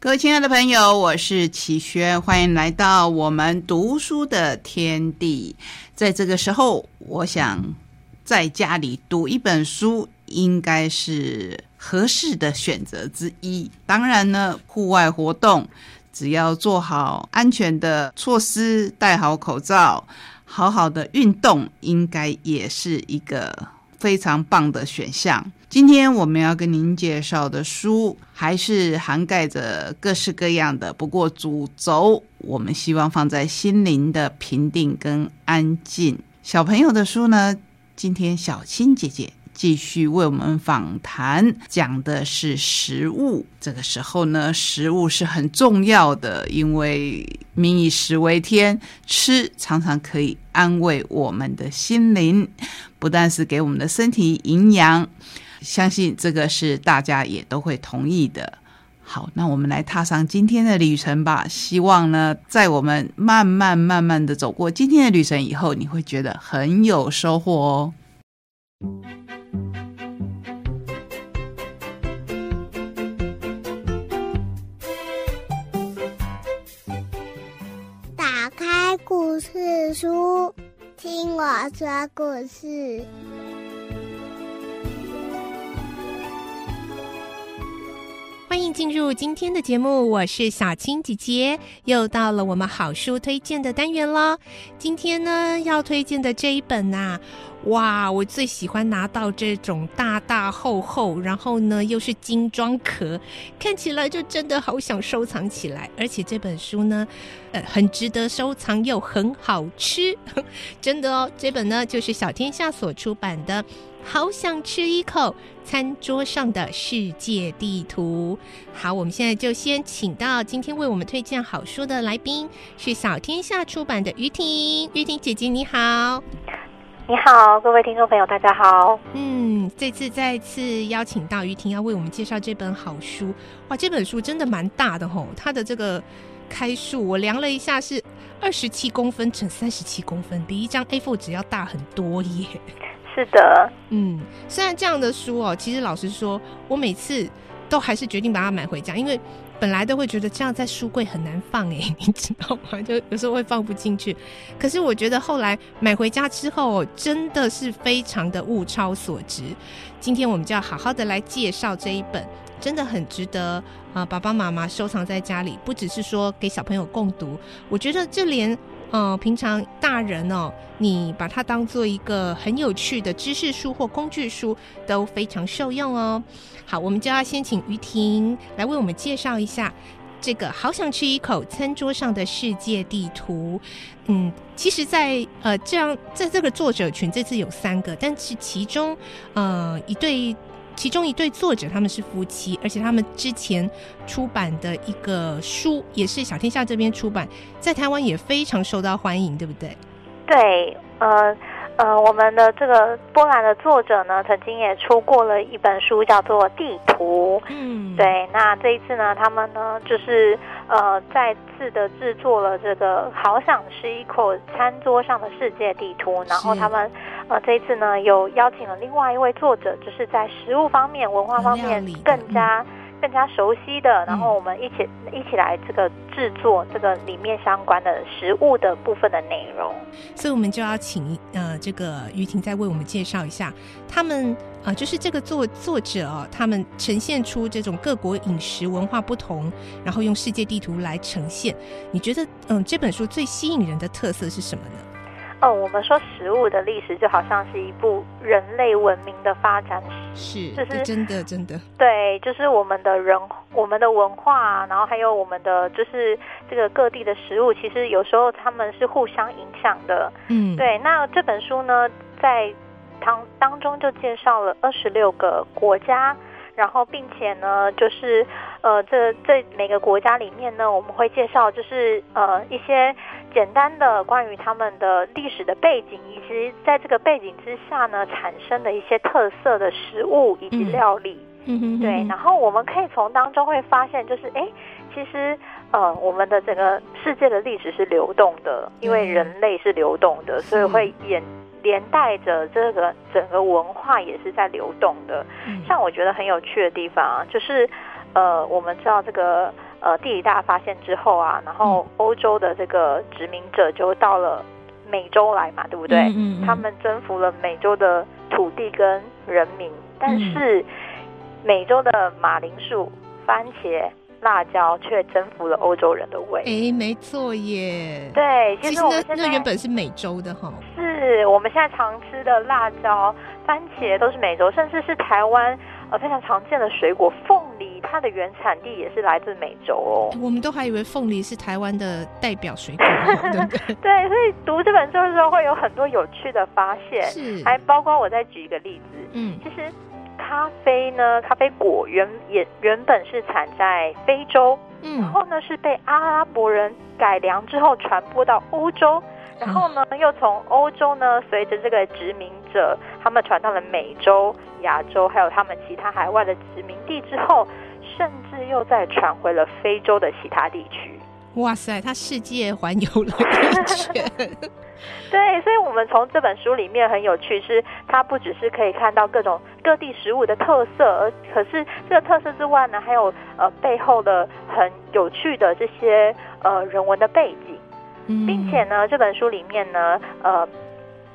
各位亲爱的朋友，我是齐轩，欢迎来到我们读书的天地。在这个时候，我想在家里读一本书，应该是。合适的选择之一。当然呢，户外活动只要做好安全的措施，戴好口罩，好好的运动，应该也是一个非常棒的选项。今天我们要跟您介绍的书，还是涵盖着各式各样的，不过主轴我们希望放在心灵的平定跟安静。小朋友的书呢，今天小青姐姐。继续为我们访谈，讲的是食物。这个时候呢，食物是很重要的，因为民以食为天，吃常常可以安慰我们的心灵，不但是给我们的身体营养，相信这个是大家也都会同意的。好，那我们来踏上今天的旅程吧。希望呢，在我们慢慢慢慢的走过今天的旅程以后，你会觉得很有收获哦。书，听我说故事。欢迎进入今天的节目，我是小青姐姐，又到了我们好书推荐的单元了。今天呢，要推荐的这一本呐。哇，我最喜欢拿到这种大大厚厚，然后呢又是精装壳，看起来就真的好想收藏起来。而且这本书呢，呃，很值得收藏又很好吃，真的哦。这本呢就是小天下所出版的《好想吃一口餐桌上的世界地图》。好，我们现在就先请到今天为我们推荐好书的来宾，是小天下出版的于婷，于婷姐姐你好。你好，各位听众朋友，大家好。嗯，这次再次邀请到于婷，要为我们介绍这本好书。哇，这本书真的蛮大的吼，它的这个开数我量了一下，是二十七公分乘三十七公分，比一张 A4 纸要大很多耶。是的，嗯，虽然这样的书哦，其实老实说，我每次都还是决定把它买回家，因为。本来都会觉得这样在书柜很难放哎，你知道吗？就有时候会放不进去。可是我觉得后来买回家之后，真的是非常的物超所值。今天我们就要好好的来介绍这一本，真的很值得啊！爸爸妈妈收藏在家里，不只是说给小朋友共读，我觉得这连。嗯，平常大人哦，你把它当做一个很有趣的知识书或工具书，都非常受用哦。好，我们就要先请于婷来为我们介绍一下这个“好想吃一口餐桌上的世界地图”。嗯，其实，在呃这样，在这个作者群这次有三个，但是其中呃一对。其中一对作者他们是夫妻，而且他们之前出版的一个书也是小天下这边出版，在台湾也非常受到欢迎，对不对？对，呃呃，我们的这个波兰的作者呢，曾经也出过了一本书，叫做《地图》。嗯，对，那这一次呢，他们呢就是呃再次的制作了这个好想吃一口餐桌上的世界地图，然后他们。呃，这一次呢，有邀请了另外一位作者，就是在食物方面、文化方面更加更加熟悉的，然后我们一起一起来这个制作这个里面相关的食物的部分的内容。所以，我们就要请呃，这个于婷再为我们介绍一下，他们啊，就是这个作作者哦，他们呈现出这种各国饮食文化不同，然后用世界地图来呈现。你觉得，嗯，这本书最吸引人的特色是什么呢？哦，我们说食物的历史就好像是一部人类文明的发展史，是，就是真的真的，对，就是我们的人、我们的文化，然后还有我们的就是这个各地的食物，其实有时候他们是互相影响的。嗯，对。那这本书呢，在当当中就介绍了二十六个国家。然后并且呢，就是呃，这这每个国家里面呢，我们会介绍就是呃一些简单的关于他们的历史的背景，以及在这个背景之下呢产生的一些特色的食物以及料理。嗯哼，对，然后我们可以从当中会发现，就是哎，其实呃，我们的整个世界的历史是流动的，因为人类是流动的，所以会演。连带着这个整个文化也是在流动的。像我觉得很有趣的地方啊，就是呃，我们知道这个呃地理大发现之后啊，然后欧洲的这个殖民者就到了美洲来嘛，对不对？他们征服了美洲的土地跟人民，但是美洲的马铃薯、番茄。辣椒却征服了欧洲人的胃。哎，没错耶。对，其实那那原本是美洲的哈。是我们现在常吃的辣椒、番茄都是美洲，甚至是台湾呃非常常见的水果凤梨，它的原产地也是来自美洲哦。我们都还以为凤梨是台湾的代表水果，对不对？对，所以读这本书的时候会有很多有趣的发现，是，还包括我再举一个例子，嗯，其实。咖啡呢？咖啡果原也原本是产在非洲，嗯，然后呢是被阿拉伯人改良之后传播到欧洲，然后呢又从欧洲呢随着这个殖民者他们传到了美洲、亚洲，还有他们其他海外的殖民地之后，甚至又再传回了非洲的其他地区。哇塞，他世界环游了一圈。对，所以，我们从这本书里面很有趣，是它不只是可以看到各种各地食物的特色，而可是这个特色之外呢，还有呃背后的很有趣的这些呃人文的背景，并且呢，这本书里面呢，呃，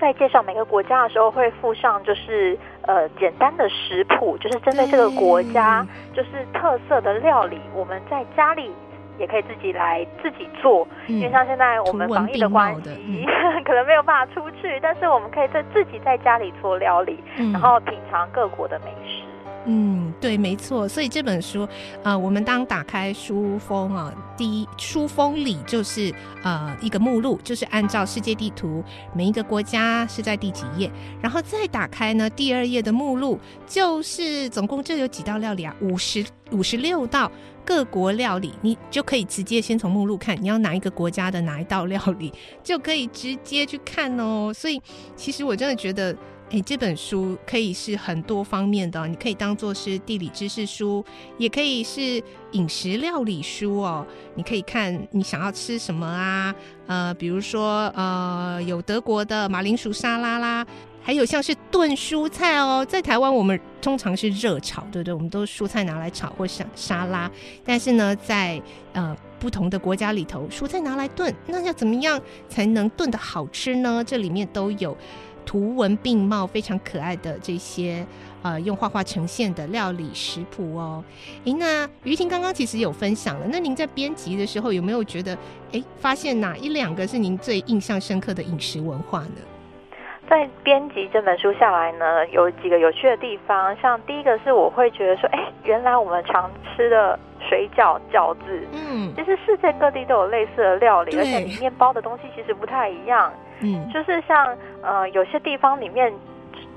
在介绍每个国家的时候，会附上就是呃简单的食谱，就是针对这个国家就是特色的料理，我们在家里。也可以自己来自己做，因为像现在我们防疫的关系，可能没有办法出去，但是我们可以在自己在家里做料理，然后品尝各国的美食。嗯，对，没错。所以这本书，呃，我们当打开书封啊，第一书封里就是呃一个目录，就是按照世界地图，每一个国家是在第几页，然后再打开呢，第二页的目录就是总共这有几道料理啊，五十五十六道。各国料理，你就可以直接先从目录看，你要哪一个国家的哪一道料理，就可以直接去看哦。所以，其实我真的觉得，哎，这本书可以是很多方面的，你可以当做是地理知识书，也可以是饮食料理书哦。你可以看你想要吃什么啊，呃，比如说呃，有德国的马铃薯沙拉啦。还有像是炖蔬菜哦，在台湾我们通常是热炒，对不对？我们都蔬菜拿来炒或沙沙拉。但是呢，在呃不同的国家里头，蔬菜拿来炖，那要怎么样才能炖的好吃呢？这里面都有图文并茂、非常可爱的这些呃用画画呈现的料理食谱哦。诶，那于婷刚刚其实有分享了，那您在编辑的时候有没有觉得，诶，发现哪一两个是您最印象深刻的饮食文化呢？在编辑这本书下来呢，有几个有趣的地方。像第一个是，我会觉得说，哎，原来我们常吃的水饺、饺子，嗯，其实世界各地都有类似的料理，而且里面包的东西其实不太一样。嗯，就是像呃，有些地方里面，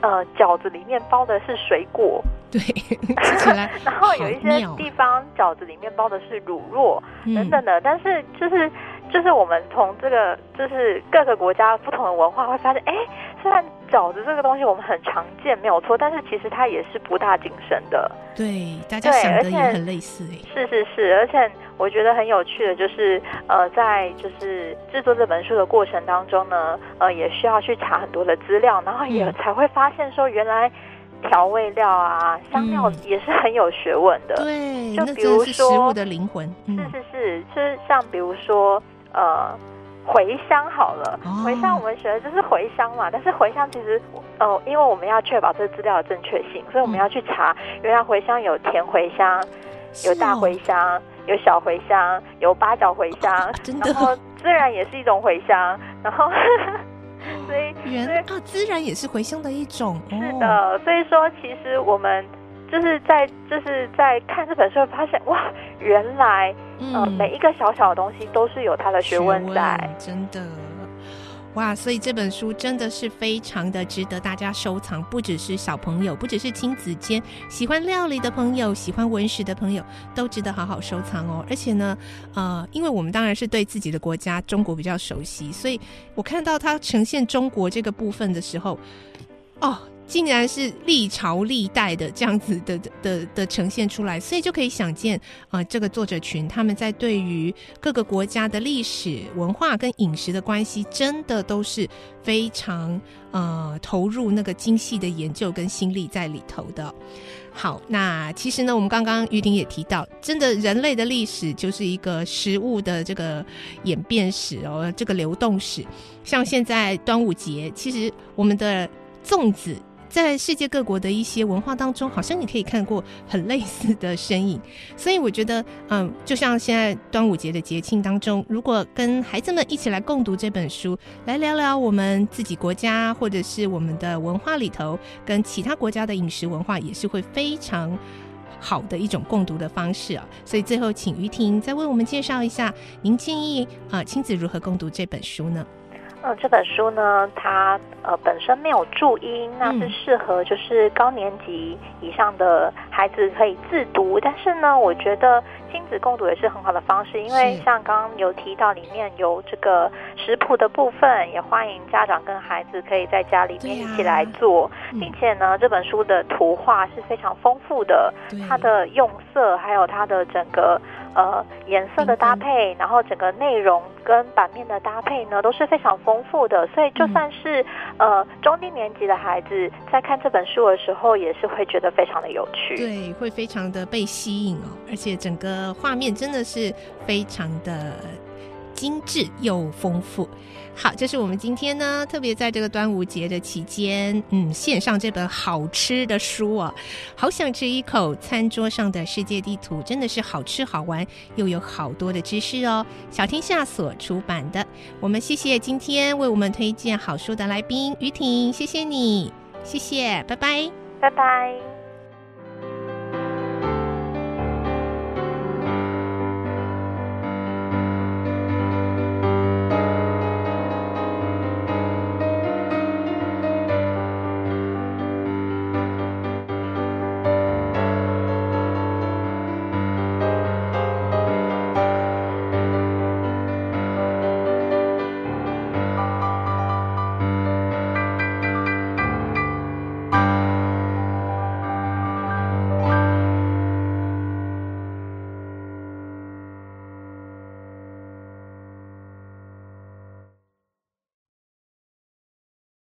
呃，饺子里面包的是水果，对，然后有一些地方饺子里面包的是乳酪等等的，但是就是。就是我们从这个，就是各个国家不同的文化会发现，哎，虽然饺子这个东西我们很常见，没有错，但是其实它也是不大谨慎的。对，大家想的也很类似哎。是是是，而且我觉得很有趣的，就是呃，在就是制作这本书的过程当中呢，呃，也需要去查很多的资料，然后也才会发现说，原来调味料啊、香料也是很有学问的。对，就比如说食物的灵魂。是是是，就是像比如说。呃，茴香好了，茴香我们学的就是茴香嘛，但是茴香其实，呃，因为我们要确保这个资料的正确性，所以我们要去查，原来茴香有甜茴香，有大茴香，有小茴香，有八角茴香，然后孜然也是一种茴香，然后，所以原啊，孜然也是茴香的一种，是的，所以说其实我们。就是在就是在看这本书，发现哇，原来呃每一个小小的东西都是有它的学问在，真的哇，所以这本书真的是非常的值得大家收藏，不只是小朋友，不只是亲子间，喜欢料理的朋友，喜欢文史的朋友，都值得好好收藏哦。而且呢，呃，因为我们当然是对自己的国家中国比较熟悉，所以我看到它呈现中国这个部分的时候，哦。竟然是历朝历代的这样子的的的呈现出来，所以就可以想见啊，这个作者群他们在对于各个国家的历史文化跟饮食的关系，真的都是非常呃投入那个精细的研究跟心力在里头的。好，那其实呢，我们刚刚于婷也提到，真的人类的历史就是一个食物的这个演变史哦，这个流动史。像现在端午节，其实我们的粽子。在世界各国的一些文化当中，好像你可以看过很类似的身影，所以我觉得，嗯，就像现在端午节的节庆当中，如果跟孩子们一起来共读这本书，来聊聊我们自己国家或者是我们的文化里头，跟其他国家的饮食文化，也是会非常好的一种共读的方式啊。所以最后，请于婷再为我们介绍一下，您建议啊亲子如何共读这本书呢？呃，这本书呢，它呃本身没有注音，那是适合就是高年级以上的孩子可以自读。但是呢，我觉得亲子共读也是很好的方式，因为像刚刚有提到里面有这个食谱的部分，也欢迎家长跟孩子可以在家里面一起来做，并且呢，这本书的图画是非常丰富的，它的用色还有它的整个。呃，颜色的搭配，然后整个内容跟版面的搭配呢，都是非常丰富的。所以就算是呃中低年级的孩子在看这本书的时候，也是会觉得非常的有趣。对，会非常的被吸引哦，而且整个画面真的是非常的精致又丰富。好，这是我们今天呢，特别在这个端午节的期间，嗯，献上这本好吃的书啊，好想吃一口餐桌上的世界地图，真的是好吃好玩，又有好多的知识哦。小天下所出版的，我们谢谢今天为我们推荐好书的来宾于婷，谢谢你，谢谢，拜拜，拜拜。